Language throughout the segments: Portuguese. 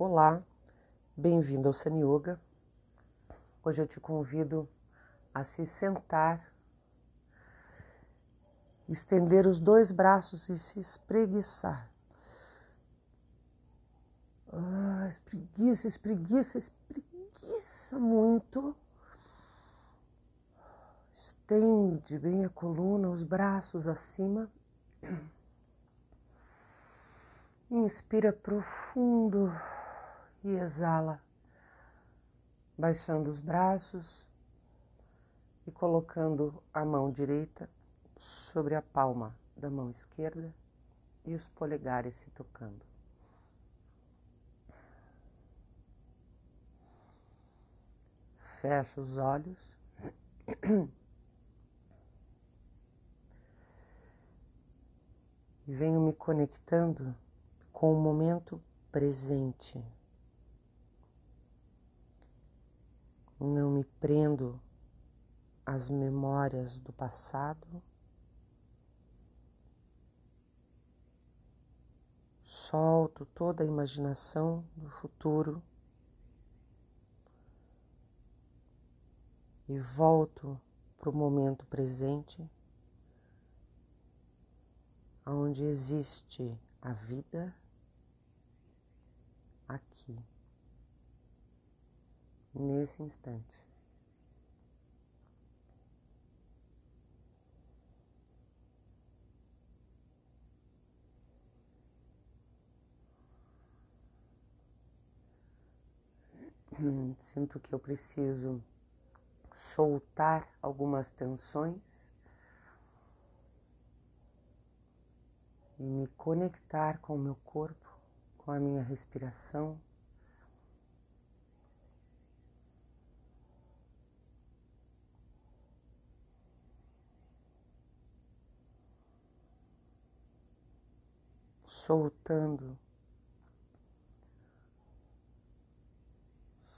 Olá, bem-vindo ao Sun Yoga. Hoje eu te convido a se sentar, estender os dois braços e se espreguiçar. Ah, espreguiça, espreguiça, espreguiça muito. Estende bem a coluna, os braços acima. Inspira profundo e exala, baixando os braços e colocando a mão direita sobre a palma da mão esquerda e os polegares se tocando. Fecha os olhos. E venho me conectando com o momento presente. Não me prendo às memórias do passado. Solto toda a imaginação do futuro e volto para o momento presente, onde existe a vida aqui nesse instante. Sinto que eu preciso soltar algumas tensões e me conectar com o meu corpo, com a minha respiração. Soltando,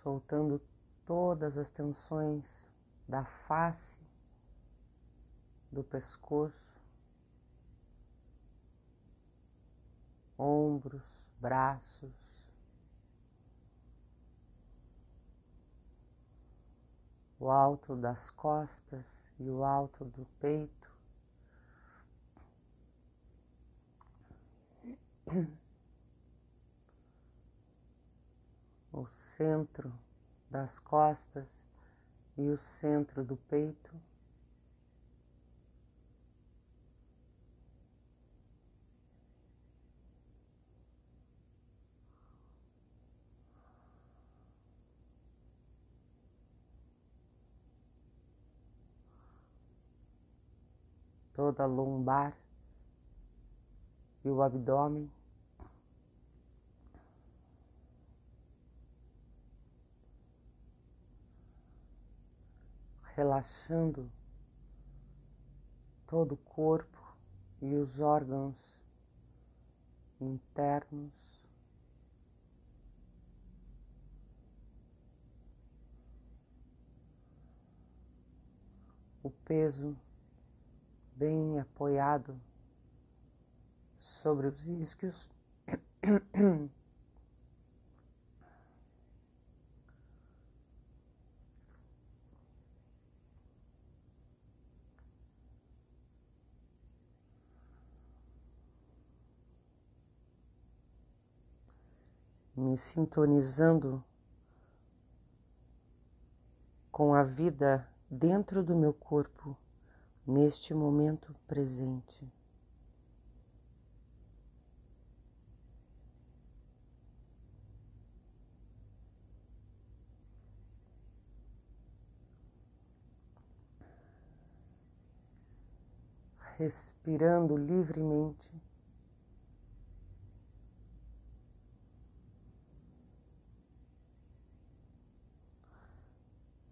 soltando todas as tensões da face, do pescoço, ombros, braços, o alto das costas e o alto do peito. o centro das costas e o centro do peito. Toda a lombar e o abdômen. Relaxando todo o corpo e os órgãos internos. O peso bem apoiado sobre os isquios. me sintonizando com a vida dentro do meu corpo neste momento presente. Respirando livremente.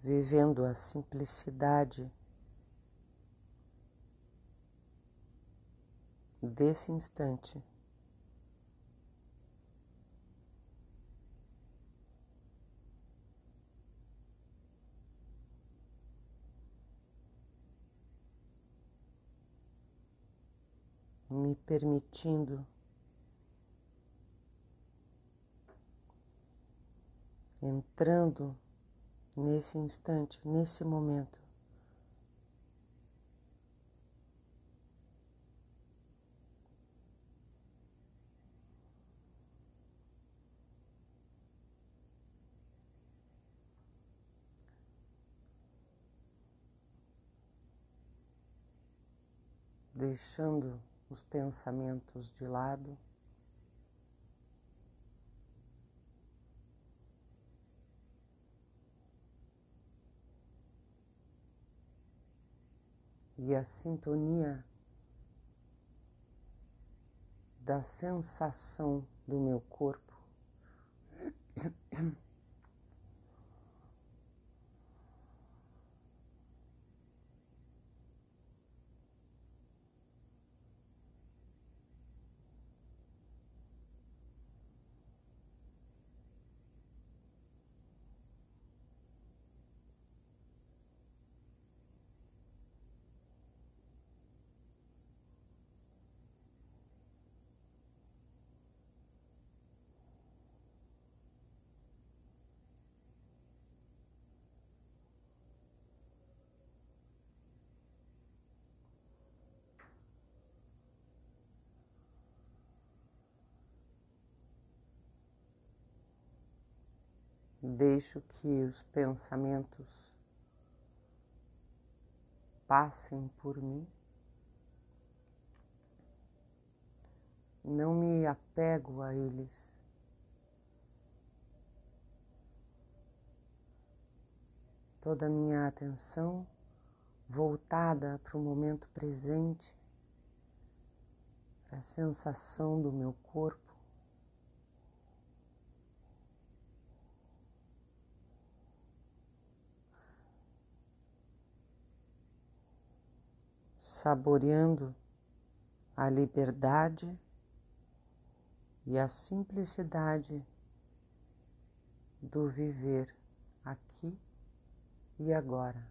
Vivendo a simplicidade desse instante. Me permitindo entrando nesse instante, nesse momento. Deixando os pensamentos de lado. E a sintonia da sensação do meu corpo. Deixo que os pensamentos passem por mim. Não me apego a eles. Toda a minha atenção voltada para o momento presente, para a sensação do meu corpo. Saboreando a liberdade e a simplicidade do viver aqui e agora.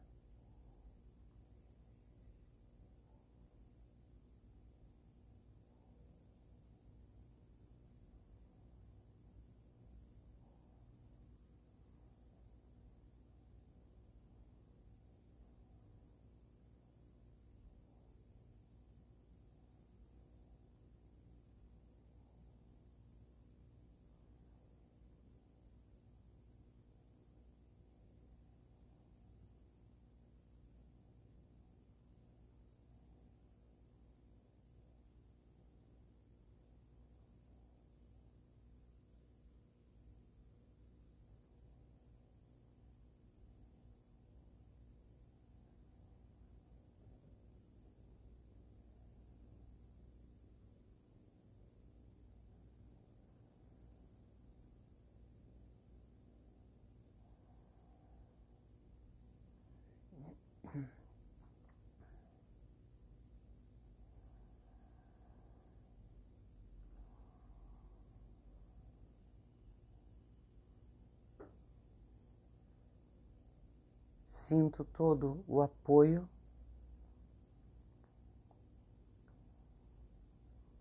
Sinto todo o apoio,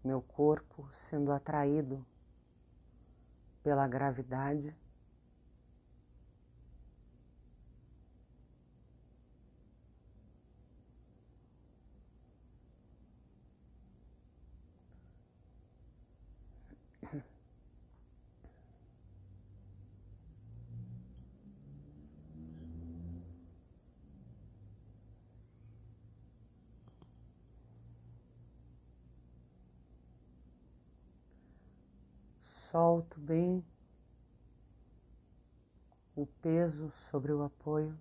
meu corpo sendo atraído pela gravidade. Solto bem o peso sobre o apoio.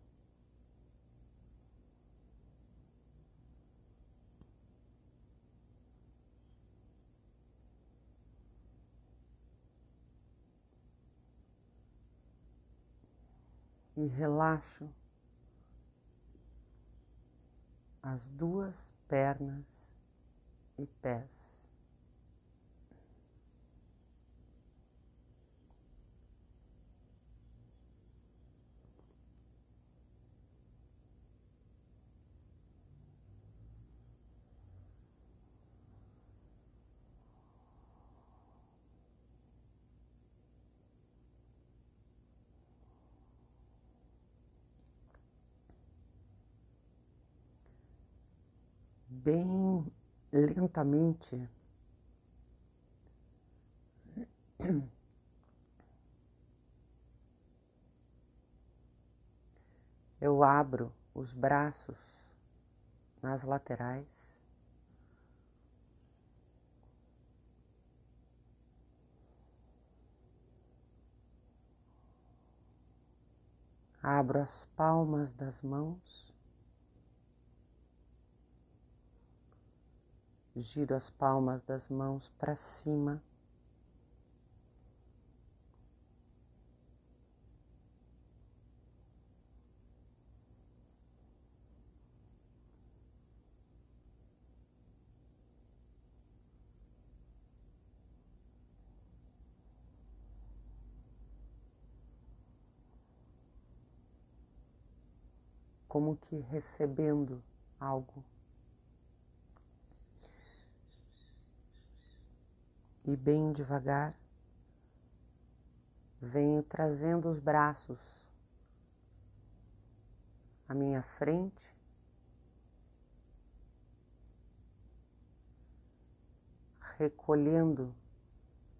E relaxo as duas pernas e pés. Bem lentamente eu abro os braços nas laterais. Abro as palmas das mãos, giro as palmas das mãos para cima. como que recebendo algo. E bem devagar, venho trazendo os braços à minha frente. Recolhendo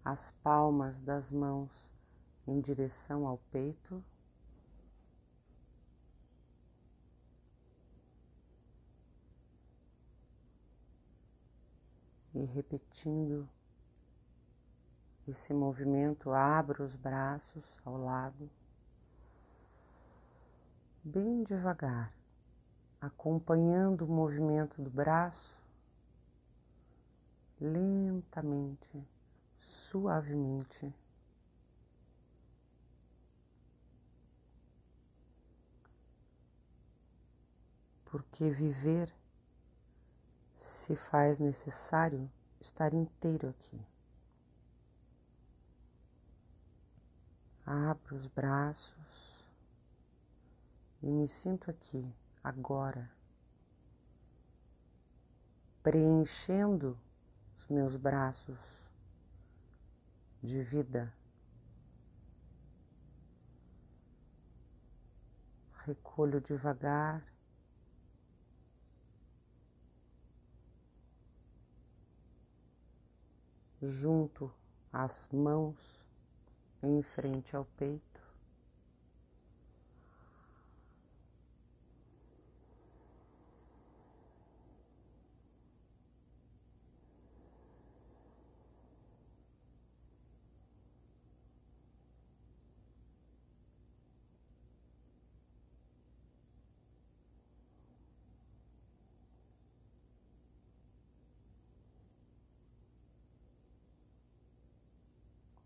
as palmas das mãos em direção ao peito. e repetindo esse movimento, abro os braços ao lado, bem devagar, acompanhando o movimento do braço, lentamente, suavemente. Porque viver se faz necessário estar inteiro aqui. Abro os braços e me sinto aqui, agora, preenchendo os meus braços de vida. Recolho devagar junto as mãos em frente ao peito.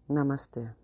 Namastê.